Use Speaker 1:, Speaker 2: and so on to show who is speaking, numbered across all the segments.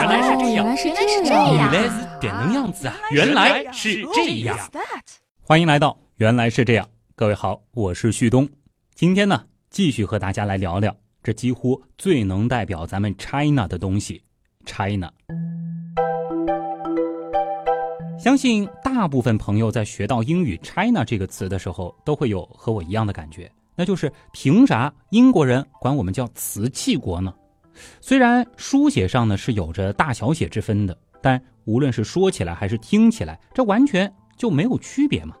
Speaker 1: 原来是这样，
Speaker 2: 原来是这
Speaker 1: 样，
Speaker 2: 样，
Speaker 1: 原来是这能样子啊！原来是这样。
Speaker 3: 欢迎来到原来是这样，各位好，我是旭东。今天呢，继续和大家来聊聊这几乎最能代表咱们 China 的东西，China。相信大部分朋友在学到英语 China 这个词的时候，都会有和我一样的感觉，那就是凭啥英国人管我们叫瓷器国呢？虽然书写上呢是有着大小写之分的，但无论是说起来还是听起来，这完全就没有区别嘛。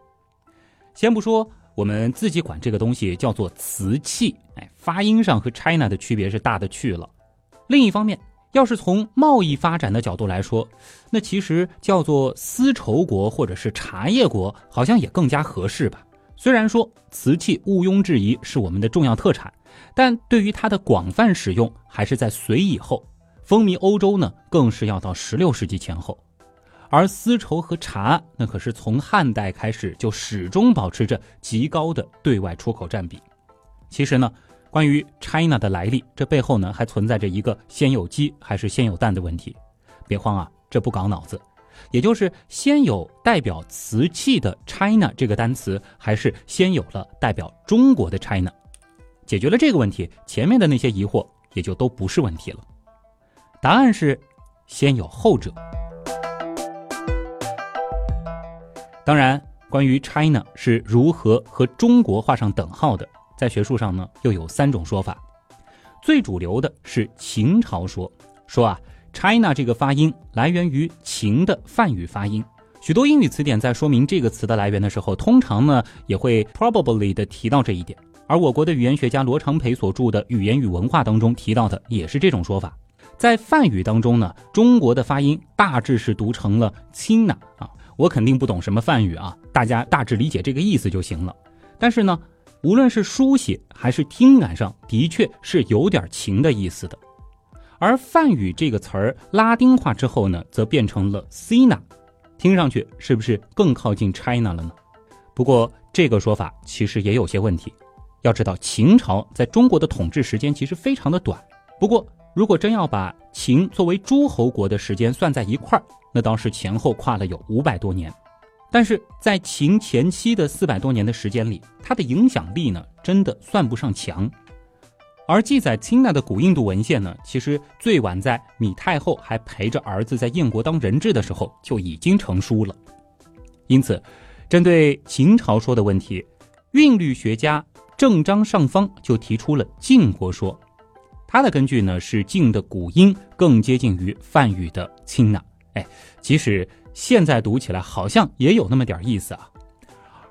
Speaker 3: 先不说我们自己管这个东西叫做瓷器，哎，发音上和 China 的区别是大的去了。另一方面，要是从贸易发展的角度来说，那其实叫做丝绸国或者是茶叶国，好像也更加合适吧。虽然说瓷器毋庸置疑是我们的重要特产，但对于它的广泛使用，还是在隋以后，风靡欧洲呢，更是要到十六世纪前后。而丝绸和茶，那可是从汉代开始就始终保持着极高的对外出口占比。其实呢。关于 China 的来历，这背后呢还存在着一个先有鸡还是先有蛋的问题。别慌啊，这不搞脑子，也就是先有代表瓷器的 China 这个单词，还是先有了代表中国的 China？解决了这个问题，前面的那些疑惑也就都不是问题了。答案是先有后者。当然，关于 China 是如何和中国画上等号的。在学术上呢，又有三种说法。最主流的是秦朝说，说啊，China 这个发音来源于秦的梵语发音。许多英语词典在说明这个词的来源的时候，通常呢也会 probably 的提到这一点。而我国的语言学家罗长培所著的《语言与文化》当中提到的也是这种说法。在梵语当中呢，中国的发音大致是读成了 China 啊。我肯定不懂什么梵语啊，大家大致理解这个意思就行了。但是呢。无论是书写还是听感上，的确是有点情的意思的。而梵语这个词儿拉丁化之后呢，则变成了 Sina，听上去是不是更靠近 China 了呢？不过这个说法其实也有些问题。要知道，秦朝在中国的统治时间其实非常的短。不过，如果真要把秦作为诸侯国的时间算在一块儿，那倒是前后跨了有五百多年。但是在秦前期的四百多年的时间里，它的影响力呢，真的算不上强。而记载清代的古印度文献呢，其实最晚在米太后还陪着儿子在燕国当人质的时候就已经成书了。因此，针对秦朝说的问题，韵律学家正章上方就提出了晋国说。它的根据呢是晋的古音更接近于梵语的清呐。哎，即使。现在读起来好像也有那么点意思啊，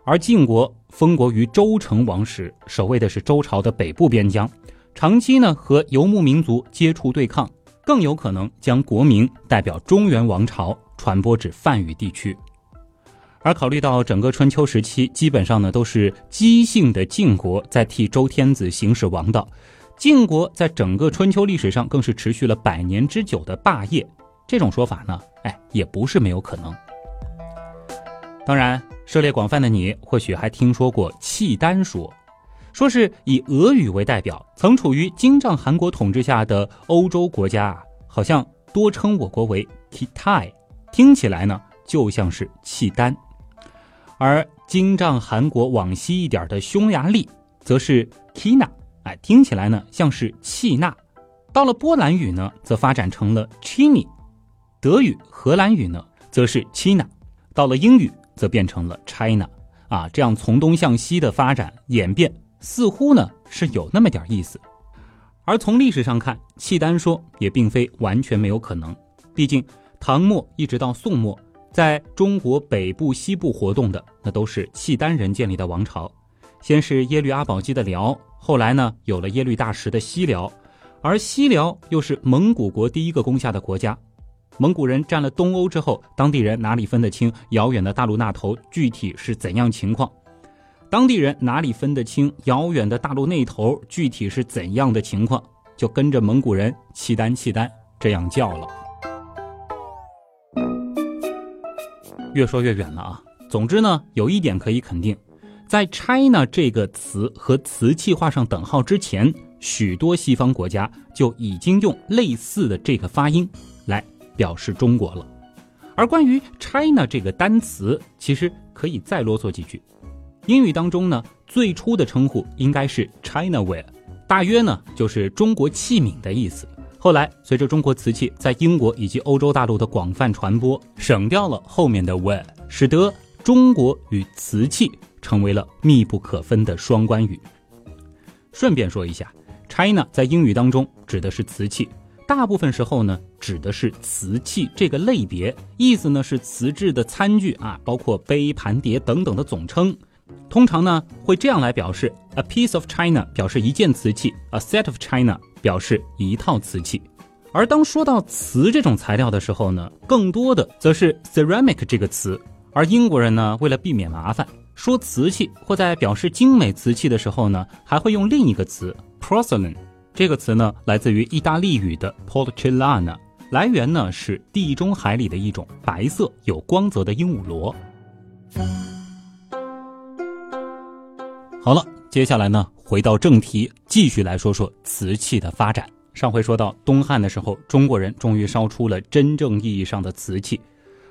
Speaker 3: 而晋国封国于周成王时，守卫的是周朝的北部边疆，长期呢和游牧民族接触对抗，更有可能将国名代表中原王朝传播至梵语地区。而考虑到整个春秋时期基本上呢都是姬姓的晋国在替周天子行使王道，晋国在整个春秋历史上更是持续了百年之久的霸业。这种说法呢，哎，也不是没有可能。当然，涉猎广泛的你或许还听说过契丹说，说是以俄语为代表，曾处于金帐汗国统治下的欧洲国家啊，好像多称我国为 Kitai，听起来呢就像是契丹。而金帐汗国往西一点的匈牙利，则是 Kina，哎，听起来呢像是契纳。到了波兰语呢，则发展成了 Chini。德语、荷兰语呢，则是 China，到了英语则变成了 China，啊，这样从东向西的发展演变，似乎呢是有那么点意思。而从历史上看，契丹说也并非完全没有可能，毕竟唐末一直到宋末，在中国北部、西部活动的那都是契丹人建立的王朝，先是耶律阿保机的辽，后来呢有了耶律大石的西辽，而西辽又是蒙古国第一个攻下的国家。蒙古人占了东欧之后，当地人哪里分得清遥远的大陆那头具体是怎样情况？当地人哪里分得清遥远的大陆那头具体是怎样的情况？就跟着蒙古人契丹契丹这样叫了。越说越远了啊！总之呢，有一点可以肯定，在 China 这个词和瓷器画上等号之前，许多西方国家就已经用类似的这个发音来。表示中国了。而关于 China 这个单词，其实可以再啰嗦几句。英语当中呢，最初的称呼应该是 Chinaware，大约呢就是中国器皿的意思。后来随着中国瓷器在英国以及欧洲大陆的广泛传播，省掉了后面的 ware，使得中国与瓷器成为了密不可分的双关语。顺便说一下，China 在英语当中指的是瓷器。大部分时候呢，指的是瓷器这个类别，意思呢是瓷质的餐具啊，包括杯盘碟等等的总称。通常呢会这样来表示：a piece of china 表示一件瓷器，a set of china 表示一套瓷器。而当说到瓷这种材料的时候呢，更多的则是 ceramic 这个词。而英国人呢，为了避免麻烦，说瓷器或在表示精美瓷器的时候呢，还会用另一个词 porcelain。这个词呢，来自于意大利语的 porcellana，来源呢是地中海里的一种白色有光泽的鹦鹉螺。好了，接下来呢，回到正题，继续来说说瓷器的发展。上回说到东汉的时候，中国人终于烧出了真正意义上的瓷器，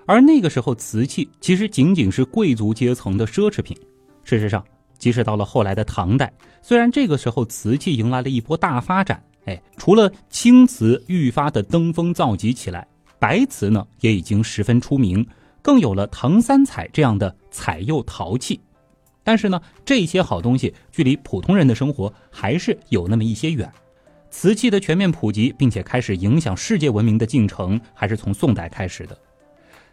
Speaker 3: 而那个时候瓷器其实仅仅是贵族阶层的奢侈品。事实上，即使到了后来的唐代，虽然这个时候瓷器迎来了一波大发展，哎，除了青瓷愈发的登峰造极起来，白瓷呢也已经十分出名，更有了唐三彩这样的彩釉陶器。但是呢，这些好东西距离普通人的生活还是有那么一些远。瓷器的全面普及，并且开始影响世界文明的进程，还是从宋代开始的。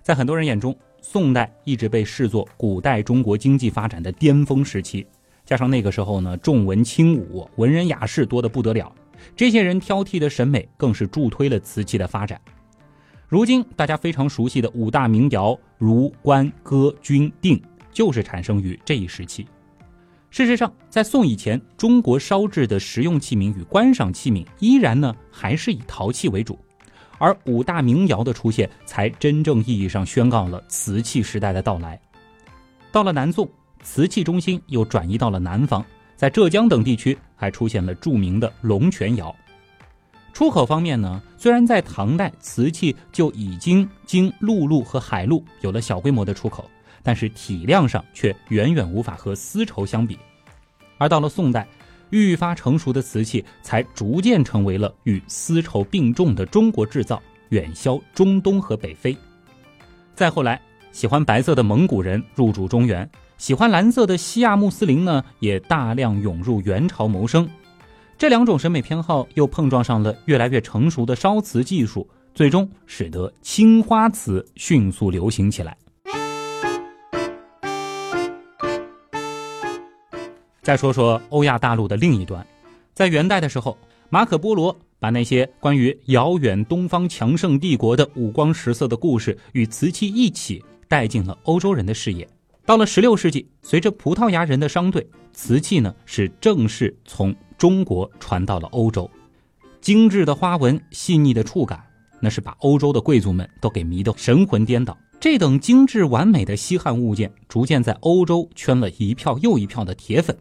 Speaker 3: 在很多人眼中，宋代一直被视作古代中国经济发展的巅峰时期，加上那个时候呢，重文轻武，文人雅士多得不得了。这些人挑剔的审美更是助推了瓷器的发展。如今大家非常熟悉的五大名窑如关、歌、钧、定，就是产生于这一时期。事实上，在宋以前，中国烧制的实用器皿与观赏器皿依然呢还是以陶器为主。而五大名窑的出现，才真正意义上宣告了瓷器时代的到来。到了南宋，瓷器中心又转移到了南方，在浙江等地区还出现了著名的龙泉窑。出口方面呢，虽然在唐代瓷器就已经经陆路和海路有了小规模的出口，但是体量上却远远无法和丝绸相比。而到了宋代，愈发成熟的瓷器才逐渐成为了与丝绸并重的中国制造，远销中东和北非。再后来，喜欢白色的蒙古人入主中原，喜欢蓝色的西亚穆斯林呢也大量涌入元朝谋生。这两种审美偏好又碰撞上了越来越成熟的烧瓷技术，最终使得青花瓷迅速流行起来。再说说欧亚大陆的另一端，在元代的时候，马可波罗把那些关于遥远东方强盛帝国的五光十色的故事与瓷器一起带进了欧洲人的视野。到了十六世纪，随着葡萄牙人的商队，瓷器呢是正式从中国传到了欧洲。精致的花纹、细腻的触感，那是把欧洲的贵族们都给迷得神魂颠倒。这等精致完美的稀罕物件，逐渐在欧洲圈了一票又一票的铁粉。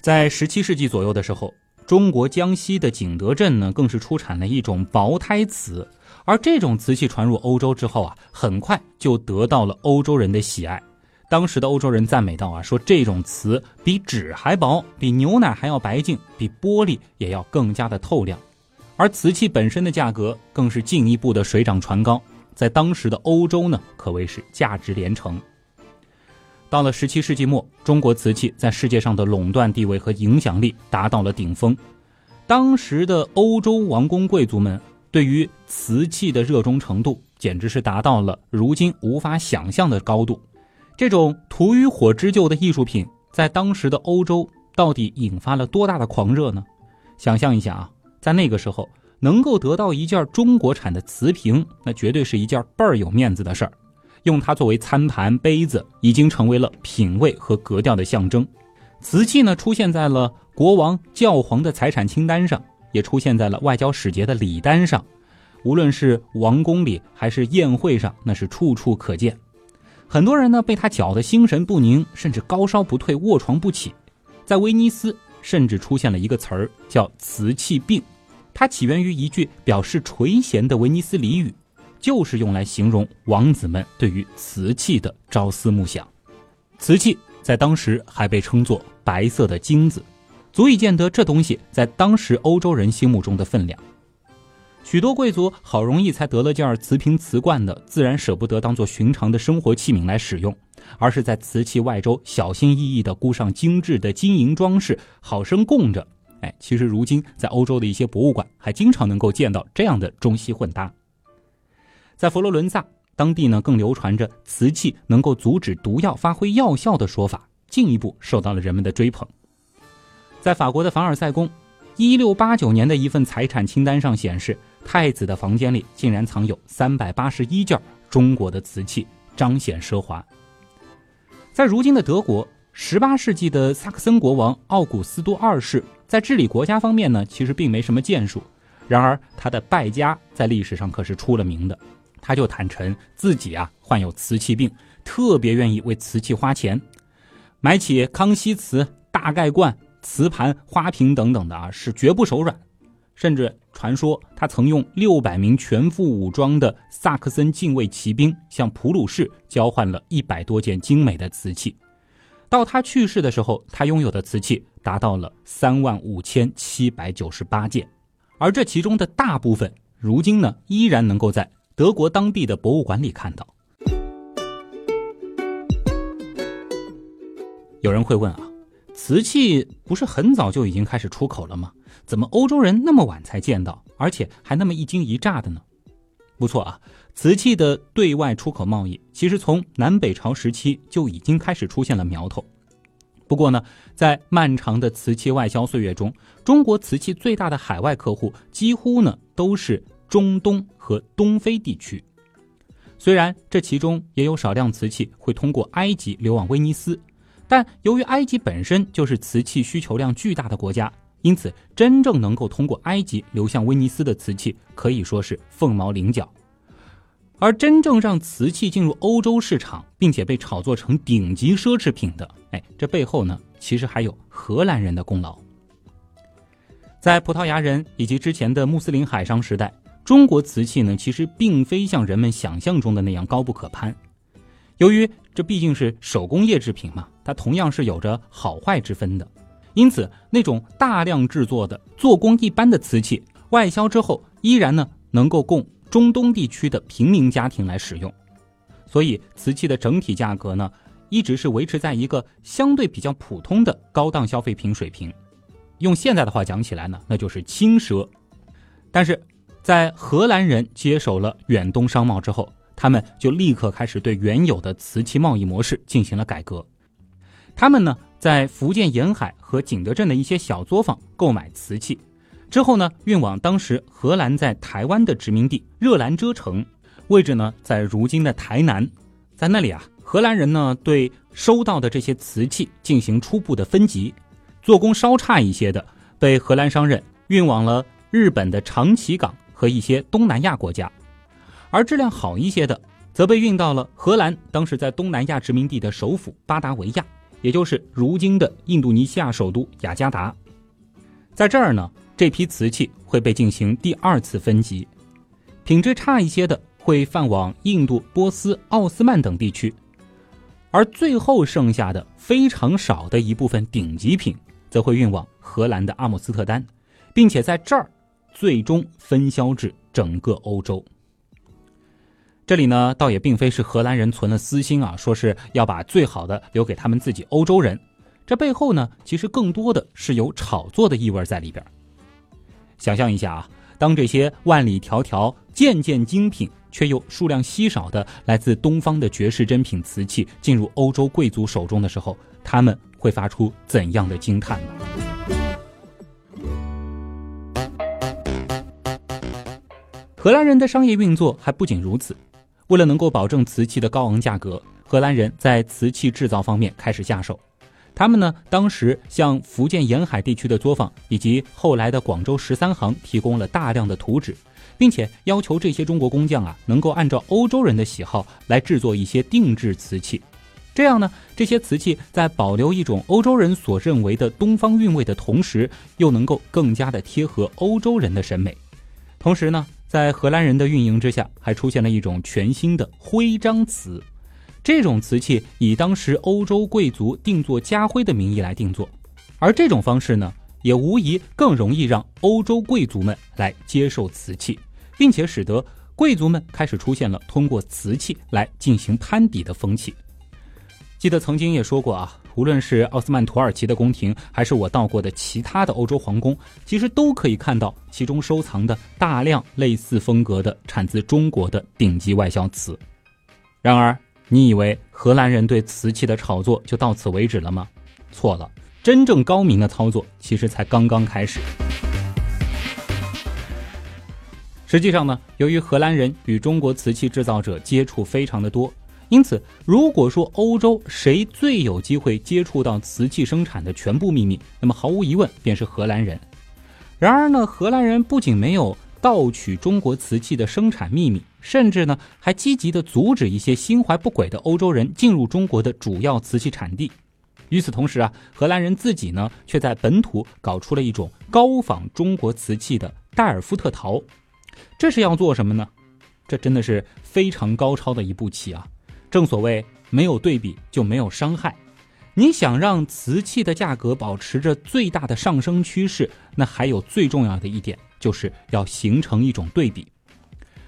Speaker 3: 在十七世纪左右的时候，中国江西的景德镇呢，更是出产了一种薄胎瓷，而这种瓷器传入欧洲之后啊，很快就得到了欧洲人的喜爱。当时的欧洲人赞美道啊，说这种瓷比纸还薄，比牛奶还要白净，比玻璃也要更加的透亮。而瓷器本身的价格更是进一步的水涨船高，在当时的欧洲呢，可谓是价值连城。到了十七世纪末，中国瓷器在世界上的垄断地位和影响力达到了顶峰。当时的欧洲王公贵族们对于瓷器的热衷程度，简直是达到了如今无法想象的高度。这种土与火之旧的艺术品，在当时的欧洲到底引发了多大的狂热呢？想象一下啊，在那个时候能够得到一件中国产的瓷瓶，那绝对是一件倍儿有面子的事儿。用它作为餐盘、杯子，已经成为了品味和格调的象征。瓷器呢，出现在了国王、教皇的财产清单上，也出现在了外交使节的礼单上。无论是王宫里还是宴会上，那是处处可见。很多人呢，被它搅得心神不宁，甚至高烧不退、卧床不起。在威尼斯，甚至出现了一个词儿，叫“瓷器病”。它起源于一句表示垂涎的威尼斯俚语。就是用来形容王子们对于瓷器的朝思暮想。瓷器在当时还被称作“白色的金子”，足以见得这东西在当时欧洲人心目中的分量。许多贵族好容易才得了件瓷瓶瓷罐的，自然舍不得当做寻常的生活器皿来使用，而是在瓷器外周小心翼翼地箍上精致的金银装饰，好生供着。哎，其实如今在欧洲的一些博物馆，还经常能够见到这样的中西混搭。在佛罗伦萨。当地呢，更流传着瓷器能够阻止毒药发挥药效的说法，进一步受到了人们的追捧。在法国的凡尔赛宫，一六八九年的一份财产清单上显示，太子的房间里竟然藏有三百八十一件中国的瓷器，彰显奢华。在如今的德国，十八世纪的萨克森国王奥古斯都二世在治理国家方面呢，其实并没什么建树，然而他的败家在历史上可是出了名的。他就坦诚自己啊患有瓷器病，特别愿意为瓷器花钱，买起康熙瓷、大盖罐、瓷盘、花瓶等等的啊，是绝不手软。甚至传说他曾用六百名全副武装的萨克森禁卫骑兵向普鲁士交换了一百多件精美的瓷器。到他去世的时候，他拥有的瓷器达到了三万五千七百九十八件，而这其中的大部分，如今呢依然能够在。德国当地的博物馆里看到，有人会问啊，瓷器不是很早就已经开始出口了吗？怎么欧洲人那么晚才见到，而且还那么一惊一乍的呢？不错啊，瓷器的对外出口贸易其实从南北朝时期就已经开始出现了苗头。不过呢，在漫长的瓷器外销岁月中，中国瓷器最大的海外客户几乎呢都是。中东和东非地区，虽然这其中也有少量瓷器会通过埃及流往威尼斯，但由于埃及本身就是瓷器需求量巨大的国家，因此真正能够通过埃及流向威尼斯的瓷器可以说是凤毛麟角。而真正让瓷器进入欧洲市场，并且被炒作成顶级奢侈品的，哎，这背后呢，其实还有荷兰人的功劳。在葡萄牙人以及之前的穆斯林海商时代。中国瓷器呢，其实并非像人们想象中的那样高不可攀。由于这毕竟是手工业制品嘛，它同样是有着好坏之分的。因此，那种大量制作的、做工一般的瓷器，外销之后依然呢能够供中东地区的平民家庭来使用。所以，瓷器的整体价格呢，一直是维持在一个相对比较普通的高档消费品水平。用现在的话讲起来呢，那就是轻奢。但是，在荷兰人接手了远东商贸之后，他们就立刻开始对原有的瓷器贸易模式进行了改革。他们呢，在福建沿海和景德镇的一些小作坊购买瓷器，之后呢，运往当时荷兰在台湾的殖民地热兰遮城，位置呢在如今的台南。在那里啊，荷兰人呢对收到的这些瓷器进行初步的分级，做工稍差一些的，被荷兰商人运往了日本的长崎港。和一些东南亚国家，而质量好一些的，则被运到了荷兰当时在东南亚殖民地的首府巴达维亚，也就是如今的印度尼西亚首都雅加达。在这儿呢，这批瓷器会被进行第二次分级，品质差一些的会放往印度、波斯、奥斯曼等地区，而最后剩下的非常少的一部分顶级品，则会运往荷兰的阿姆斯特丹，并且在这儿。最终分销至整个欧洲。这里呢，倒也并非是荷兰人存了私心啊，说是要把最好的留给他们自己欧洲人。这背后呢，其实更多的是有炒作的意味在里边。想象一下啊，当这些万里迢迢、件件精品却又数量稀少的来自东方的绝世珍品瓷器进入欧洲贵族手中的时候，他们会发出怎样的惊叹呢？荷兰人的商业运作还不仅如此，为了能够保证瓷器的高昂价格，荷兰人在瓷器制造方面开始下手。他们呢，当时向福建沿海地区的作坊以及后来的广州十三行提供了大量的图纸，并且要求这些中国工匠啊，能够按照欧洲人的喜好来制作一些定制瓷器。这样呢，这些瓷器在保留一种欧洲人所认为的东方韵味的同时，又能够更加的贴合欧洲人的审美。同时呢。在荷兰人的运营之下，还出现了一种全新的徽章瓷。这种瓷器以当时欧洲贵族定做家徽的名义来定做，而这种方式呢，也无疑更容易让欧洲贵族们来接受瓷器，并且使得贵族们开始出现了通过瓷器来进行攀比的风气。记得曾经也说过啊。无论是奥斯曼土耳其的宫廷，还是我到过的其他的欧洲皇宫，其实都可以看到其中收藏的大量类似风格的产自中国的顶级外销瓷。然而，你以为荷兰人对瓷器的炒作就到此为止了吗？错了，真正高明的操作其实才刚刚开始。实际上呢，由于荷兰人与中国瓷器制造者接触非常的多。因此，如果说欧洲谁最有机会接触到瓷器生产的全部秘密，那么毫无疑问便是荷兰人。然而呢，荷兰人不仅没有盗取中国瓷器的生产秘密，甚至呢还积极的阻止一些心怀不轨的欧洲人进入中国的主要瓷器产地。与此同时啊，荷兰人自己呢却在本土搞出了一种高仿中国瓷器的戴尔夫特陶，这是要做什么呢？这真的是非常高超的一步棋啊！正所谓没有对比就没有伤害，你想让瓷器的价格保持着最大的上升趋势，那还有最重要的一点就是要形成一种对比。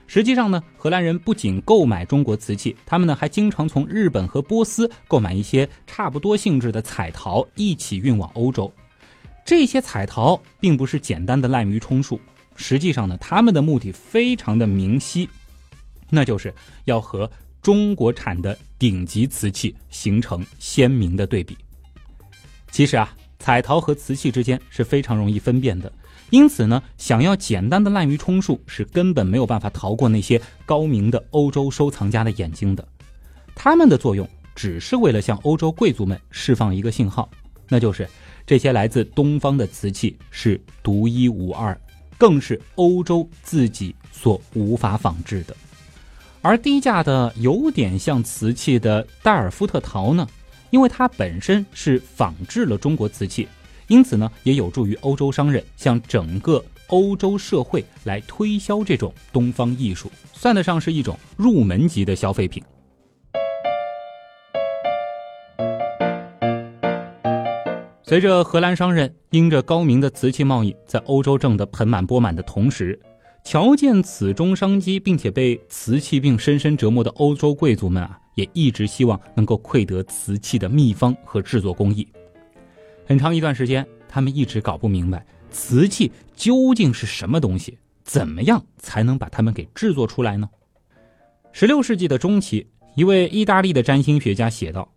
Speaker 3: 实际上呢，荷兰人不仅购买中国瓷器，他们呢还经常从日本和波斯购买一些差不多性质的彩陶，一起运往欧洲。这些彩陶并不是简单的滥竽充数，实际上呢，他们的目的非常的明晰，那就是要和。中国产的顶级瓷器形成鲜明的对比。其实啊，彩陶和瓷器之间是非常容易分辨的，因此呢，想要简单的滥竽充数是根本没有办法逃过那些高明的欧洲收藏家的眼睛的。他们的作用只是为了向欧洲贵族们释放一个信号，那就是这些来自东方的瓷器是独一无二，更是欧洲自己所无法仿制的。而低价的有点像瓷器的戴尔夫特陶呢，因为它本身是仿制了中国瓷器，因此呢也有助于欧洲商人向整个欧洲社会来推销这种东方艺术，算得上是一种入门级的消费品。随着荷兰商人因着高明的瓷器贸易在欧洲挣得盆满钵满的同时，瞧见此中商机，并且被瓷器病深深折磨的欧洲贵族们啊，也一直希望能够窥得瓷器的秘方和制作工艺。很长一段时间，他们一直搞不明白瓷器究竟是什么东西，怎么样才能把它们给制作出来呢？十六世纪的中期，一位意大利的占星学家写道：“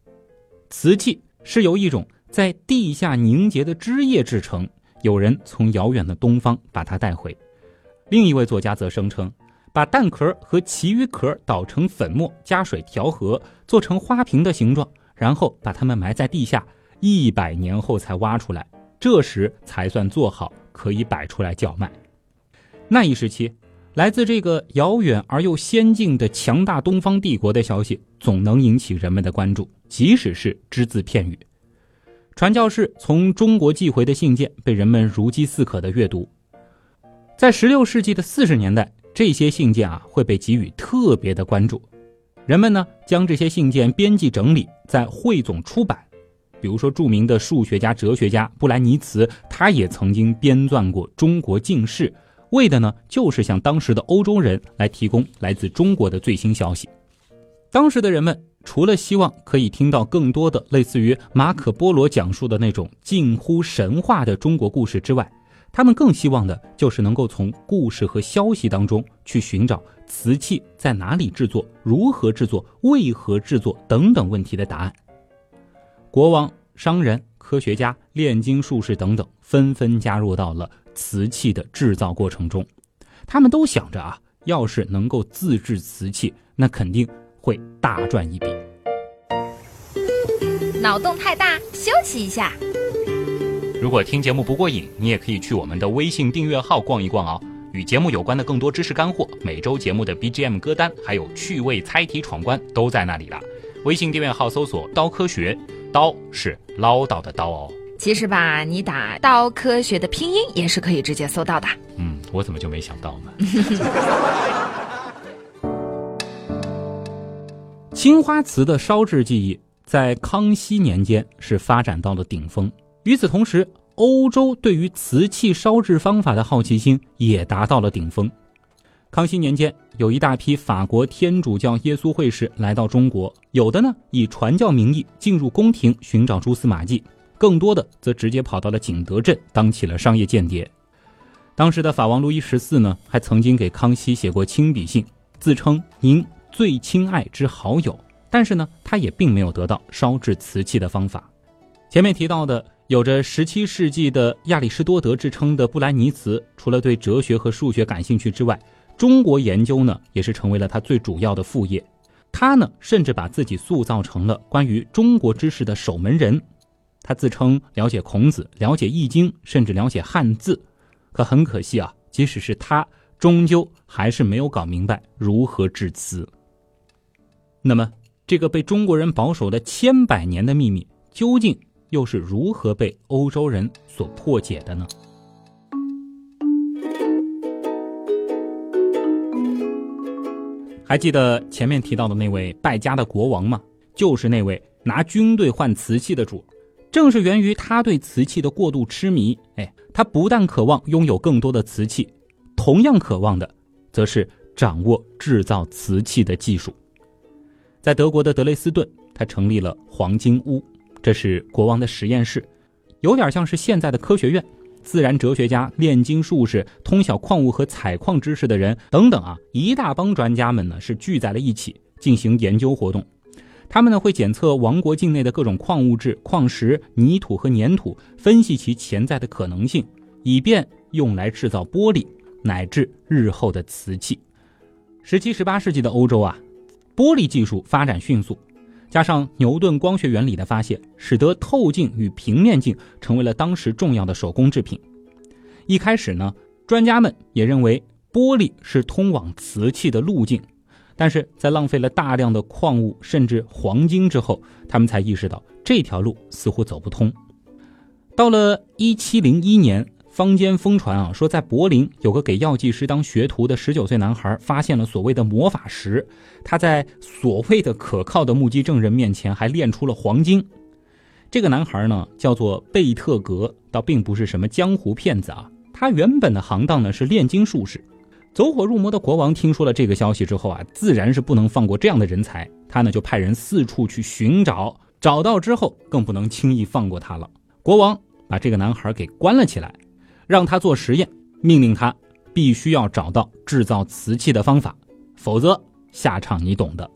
Speaker 3: 瓷器是由一种在地下凝结的汁液制成，有人从遥远的东方把它带回。”另一位作家则声称，把蛋壳和其余壳捣成粉末，加水调和，做成花瓶的形状，然后把它们埋在地下，一百年后才挖出来，这时才算做好，可以摆出来叫卖。那一时期，来自这个遥远而又先进的强大东方帝国的消息，总能引起人们的关注，即使是只字片语。传教士从中国寄回的信件被人们如饥似渴的阅读。在十六世纪的四十年代，这些信件啊会被给予特别的关注。人们呢将这些信件编辑整理，在汇总出版。比如说，著名的数学家、哲学家布莱尼茨，他也曾经编撰过《中国近事》，为的呢就是向当时的欧洲人来提供来自中国的最新消息。当时的人们除了希望可以听到更多的类似于马可波罗讲述的那种近乎神话的中国故事之外，他们更希望的就是能够从故事和消息当中去寻找瓷器在哪里制作、如何制作、为何制作等等问题的答案。国王、商人、科学家、炼金术士等等纷纷加入到了瓷器的制造过程中。他们都想着啊，要是能够自制瓷器，那肯定会大赚一笔。
Speaker 2: 脑洞太大，休息一下。
Speaker 1: 如果听节目不过瘾，你也可以去我们的微信订阅号逛一逛哦。与节目有关的更多知识干货，每周节目的 BGM 歌单，还有趣味猜题闯关，都在那里了。微信订阅号搜索“刀科学”，刀是唠叨的刀哦。
Speaker 2: 其实吧，你打“刀科学”的拼音也是可以直接搜到的。
Speaker 1: 嗯，我怎么就没想到呢？
Speaker 3: 青花瓷的烧制技艺在康熙年间是发展到了顶峰。与此同时，欧洲对于瓷器烧制方法的好奇心也达到了顶峰。康熙年间，有一大批法国天主教耶稣会士来到中国，有的呢以传教名义进入宫廷寻找蛛丝马迹，更多的则直接跑到了景德镇当起了商业间谍。当时的法王路易十四呢，还曾经给康熙写过亲笔信，自称“您”。最亲爱之好友，但是呢，他也并没有得到烧制瓷器的方法。前面提到的有着十七世纪的亚里士多德之称的布莱尼茨，除了对哲学和数学感兴趣之外，中国研究呢也是成为了他最主要的副业。他呢，甚至把自己塑造成了关于中国知识的守门人。他自称了解孔子，了解易经，甚至了解汉字。可很可惜啊，即使是他，终究还是没有搞明白如何制瓷。那么，这个被中国人保守了千百年的秘密，究竟又是如何被欧洲人所破解的呢？还记得前面提到的那位败家的国王吗？就是那位拿军队换瓷器的主，正是源于他对瓷器的过度痴迷。哎，他不但渴望拥有更多的瓷器，同样渴望的，则是掌握制造瓷器的技术。在德国的德累斯顿，他成立了黄金屋，这是国王的实验室，有点像是现在的科学院。自然哲学家、炼金术士、通晓矿物和采矿知识的人等等啊，一大帮专家们呢是聚在了一起进行研究活动。他们呢会检测王国境内的各种矿物质、矿石、泥土和粘土，分析其潜在的可能性，以便用来制造玻璃乃至日后的瓷器。十七、十八世纪的欧洲啊。玻璃技术发展迅速，加上牛顿光学原理的发现，使得透镜与平面镜成为了当时重要的手工制品。一开始呢，专家们也认为玻璃是通往瓷器的路径，但是在浪费了大量的矿物甚至黄金之后，他们才意识到这条路似乎走不通。到了一七零一年。坊间疯传啊，说在柏林有个给药剂师当学徒的十九岁男孩发现了所谓的魔法石，他在所谓的可靠的目击证人面前还炼出了黄金。这个男孩呢叫做贝特格，倒并不是什么江湖骗子啊，他原本的行当呢是炼金术士。走火入魔的国王听说了这个消息之后啊，自然是不能放过这样的人才，他呢就派人四处去寻找，找到之后更不能轻易放过他了。国王把这个男孩给关了起来。让他做实验，命令他必须要找到制造瓷器的方法，否则下场你懂的。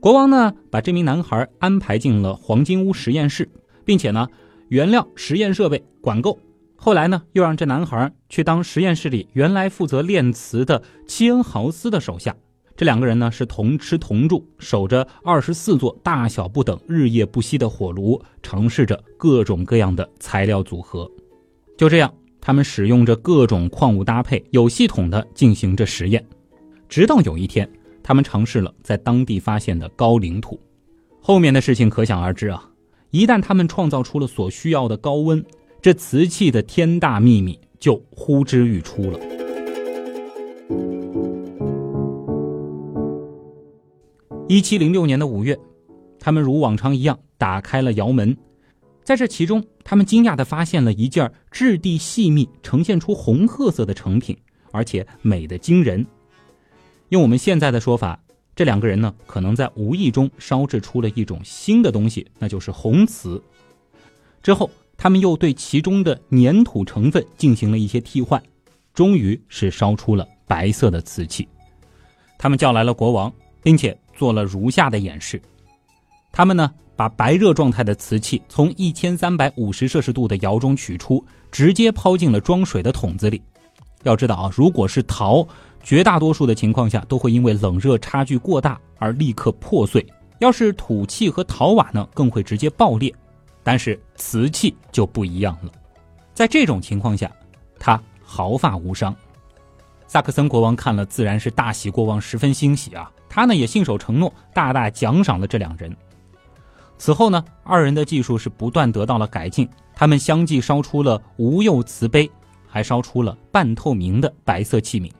Speaker 3: 国王呢，把这名男孩安排进了黄金屋实验室，并且呢，原料、实验设备管够。后来呢，又让这男孩去当实验室里原来负责炼瓷的齐恩豪斯的手下。这两个人呢，是同吃同住，守着二十四座大小不等、日夜不息的火炉，尝试着各种各样的材料组合。就这样，他们使用着各种矿物搭配，有系统的进行着实验，直到有一天，他们尝试了在当地发现的高岭土。后面的事情可想而知啊！一旦他们创造出了所需要的高温，这瓷器的天大秘密就呼之欲出了。一七零六年的五月，他们如往常一样打开了窑门。在这其中，他们惊讶地发现了一件质地细密、呈现出红褐色的成品，而且美得惊人。用我们现在的说法，这两个人呢，可能在无意中烧制出了一种新的东西，那就是红瓷。之后，他们又对其中的粘土成分进行了一些替换，终于是烧出了白色的瓷器。他们叫来了国王，并且做了如下的演示。他们呢？把白热状态的瓷器从一千三百五十摄氏度的窑中取出，直接抛进了装水的桶子里。要知道啊，如果是陶，绝大多数的情况下都会因为冷热差距过大而立刻破碎；要是土器和陶瓦呢，更会直接爆裂。但是瓷器就不一样了，在这种情况下，它毫发无伤。萨克森国王看了，自然是大喜过望，十分欣喜啊。他呢也信守承诺，大大奖赏了这两人。此后呢，二人的技术是不断得到了改进。他们相继烧出了无釉瓷杯，还烧出了半透明的白色器皿。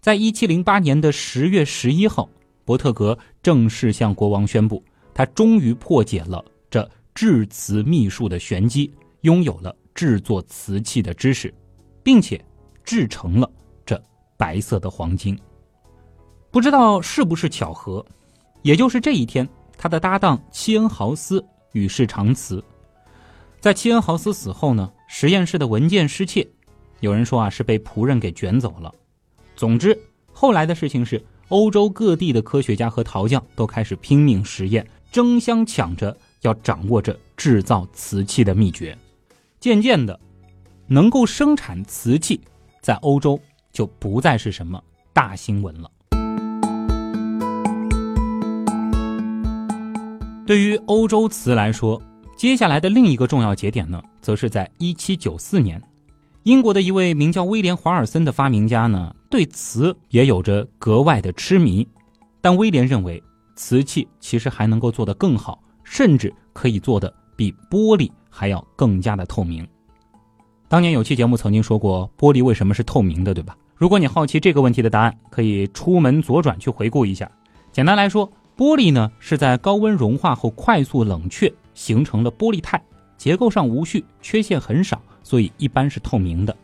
Speaker 3: 在一七零八年的十月十一号，伯特格正式向国王宣布，他终于破解了这制瓷秘术的玄机，拥有了制作瓷器的知识，并且制成了这白色的黄金。不知道是不是巧合，也就是这一天，他的搭档齐恩豪斯与世长辞。在齐恩豪斯死后呢，实验室的文件失窃，有人说啊是被仆人给卷走了。总之，后来的事情是，欧洲各地的科学家和陶匠都开始拼命实验，争相抢着要掌握着制造瓷器的秘诀。渐渐的，能够生产瓷器，在欧洲就不再是什么大新闻了。对于欧洲瓷来说，接下来的另一个重要节点呢，则是在1794年。英国的一位名叫威廉·华尔森的发明家呢，对瓷也有着格外的痴迷。但威廉认为，瓷器其实还能够做得更好，甚至可以做得比玻璃还要更加的透明。当年有期节目曾经说过，玻璃为什么是透明的，对吧？如果你好奇这个问题的答案，可以出门左转去回顾一下。简单来说，玻璃呢是在高温融化后快速冷却，形成了玻璃态，结构上无序，缺陷很少。所以一般是透明的，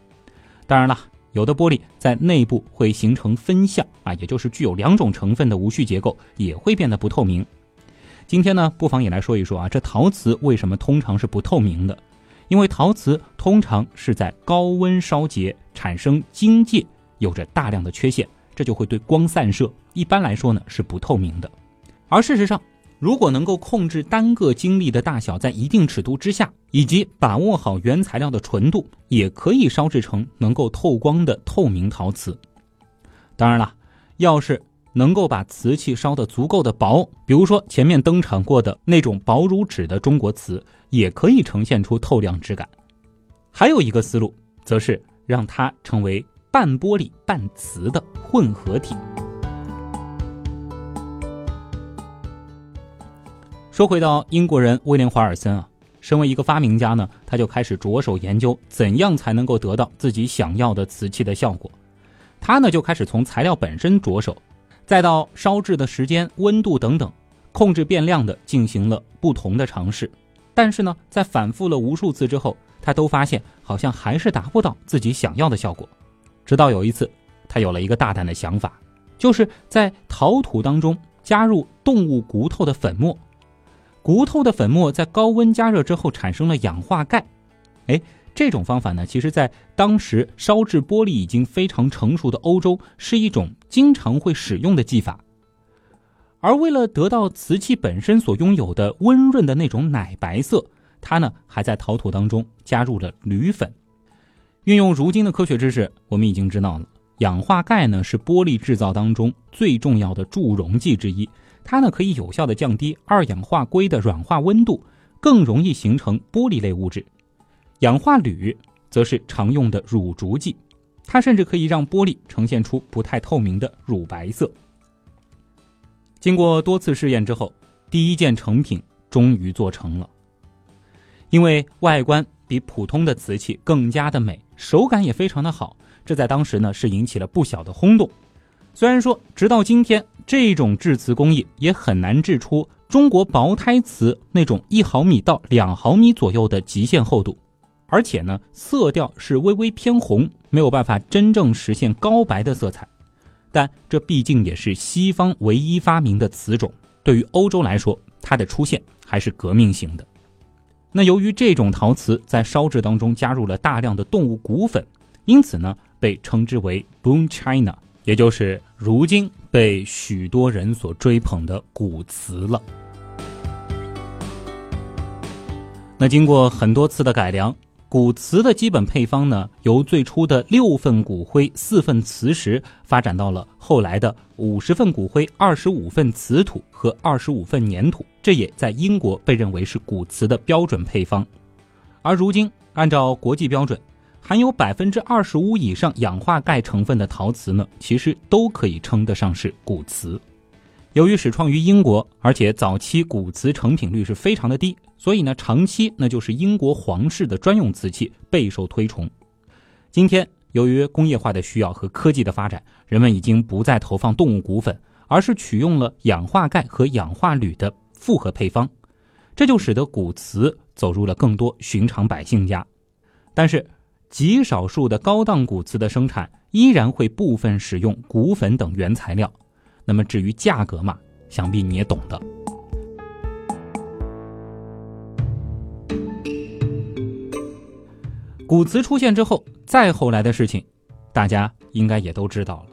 Speaker 3: 当然了，有的玻璃在内部会形成分相啊，也就是具有两种成分的无序结构，也会变得不透明。今天呢，不妨也来说一说啊，这陶瓷为什么通常是不透明的？因为陶瓷通常是在高温烧结，产生晶界，有着大量的缺陷，这就会对光散射。一般来说呢，是不透明的。而事实上，如果能够控制单个晶粒的大小在一定尺度之下，以及把握好原材料的纯度，也可以烧制成能够透光的透明陶瓷。当然了，要是能够把瓷器烧得足够的薄，比如说前面登场过的那种薄如纸的中国瓷，也可以呈现出透亮质感。还有一个思路，则是让它成为半玻璃半瓷的混合体。说回到英国人威廉·华尔森啊，身为一个发明家呢，他就开始着手研究怎样才能够得到自己想要的瓷器的效果。他呢就开始从材料本身着手，再到烧制的时间、温度等等，控制变量的进行了不同的尝试。但是呢，在反复了无数次之后，他都发现好像还是达不到自己想要的效果。直到有一次，他有了一个大胆的想法，就是在陶土当中加入动物骨头的粉末。骨头的粉末在高温加热之后产生了氧化钙，哎，这种方法呢，其实在当时烧制玻璃已经非常成熟的欧洲是一种经常会使用的技法。而为了得到瓷器本身所拥有的温润的那种奶白色，它呢还在陶土当中加入了铝粉。运用如今的科学知识，我们已经知道了，氧化钙呢是玻璃制造当中最重要的助溶剂之一。它呢可以有效的降低二氧化硅的软化温度，更容易形成玻璃类物质。氧化铝则是常用的乳浊剂，它甚至可以让玻璃呈现出不太透明的乳白色。经过多次试验之后，第一件成品终于做成了。因为外观比普通的瓷器更加的美，手感也非常的好，这在当时呢是引起了不小的轰动。虽然说直到今天。这种制瓷工艺也很难制出中国薄胎瓷那种一毫米到两毫米左右的极限厚度，而且呢，色调是微微偏红，没有办法真正实现高白的色彩。但这毕竟也是西方唯一发明的瓷种，对于欧洲来说，它的出现还是革命性的。那由于这种陶瓷在烧制当中加入了大量的动物骨粉，因此呢，被称之为 Bone China，也就是如今。被许多人所追捧的古瓷了。那经过很多次的改良，古瓷的基本配方呢，由最初的六份骨灰、四份磁石，发展到了后来的五十份骨灰、二十五份瓷土和二十五份粘土。这也在英国被认为是古瓷的标准配方。而如今，按照国际标准。含有百分之二十五以上氧化钙成分的陶瓷呢，其实都可以称得上是古瓷。由于始创于英国，而且早期古瓷成品率是非常的低，所以呢，长期那就是英国皇室的专用瓷器，备受推崇。今天，由于工业化的需要和科技的发展，人们已经不再投放动物骨粉，而是取用了氧化钙和氧化铝的复合配方，这就使得骨瓷走入了更多寻常百姓家。但是，极少数的高档骨瓷的生产依然会部分使用骨粉等原材料。那么，至于价格嘛，想必你也懂的。骨瓷出现之后，再后来的事情，大家应该也都知道了。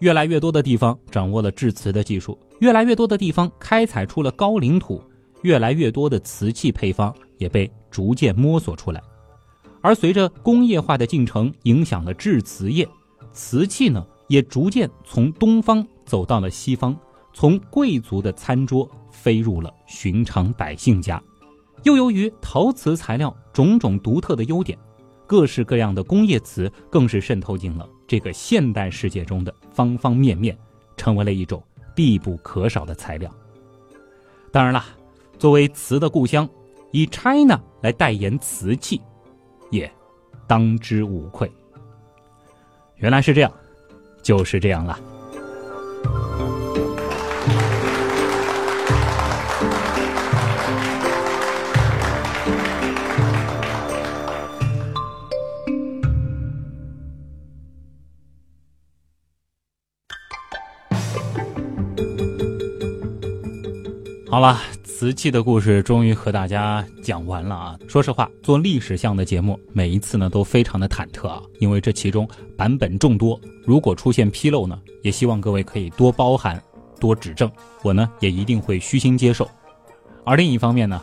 Speaker 3: 越来越多的地方掌握了制瓷的技术，越来越多的地方开采出了高岭土，越来越多的瓷器配方也被逐渐摸索出来。而随着工业化的进程影响了制瓷业，瓷器呢也逐渐从东方走到了西方，从贵族的餐桌飞入了寻常百姓家。又由于陶瓷材料种种独特的优点。各式各样的工业瓷更是渗透进了这个现代世界中的方方面面，成为了一种必不可少的材料。当然了，作为瓷的故乡，以 China 来代言瓷器，也当之无愧。原来是这样，就是这样了。好了，瓷器的故事终于和大家讲完了啊！说实话，做历史向的节目，每一次呢都非常的忐忑啊，因为这其中版本众多，如果出现纰漏呢，也希望各位可以多包涵、多指正，我呢也一定会虚心接受。而另一方面呢，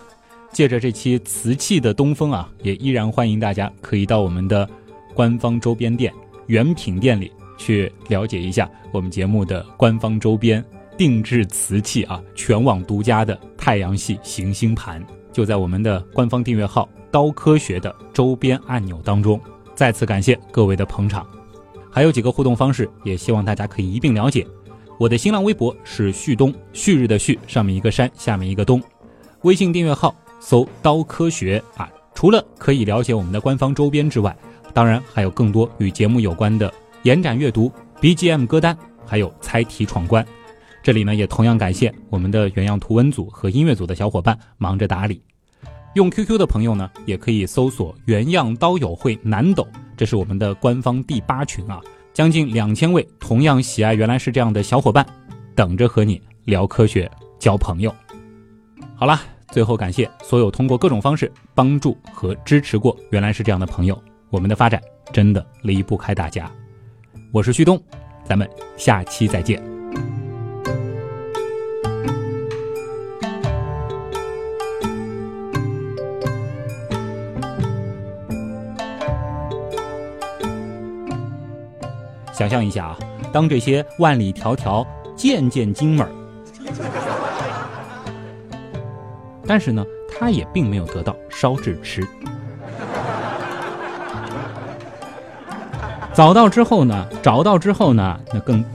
Speaker 3: 借着这期瓷器的东风啊，也依然欢迎大家可以到我们的官方周边店原品店里去了解一下我们节目的官方周边。定制瓷器啊，全网独家的太阳系行星盘就在我们的官方订阅号“刀科学”的周边按钮当中。再次感谢各位的捧场，还有几个互动方式，也希望大家可以一并了解。我的新浪微博是旭东，旭日的旭，上面一个山，下面一个东。微信订阅号搜“刀科学”啊，除了可以了解我们的官方周边之外，当然还有更多与节目有关的延展阅读、BGM 歌单，还有猜题闯关。这里呢，也同样感谢我们的原样图文组和音乐组的小伙伴忙着打理。用 QQ 的朋友呢，也可以搜索“原样刀友会南斗”，这是我们的官方第八群啊，将近两千位同样喜爱原来是这样的小伙伴，等着和你聊科学、交朋友。好了，最后感谢所有通过各种方式帮助和支持过原来是这样的朋友，我们的发展真的离不开大家。我是旭东，咱们下期再见。想象一下啊，当这些万里迢迢、渐渐精美儿，但是呢，他也并没有得到烧制吃。找到之后呢，找到之后呢，那更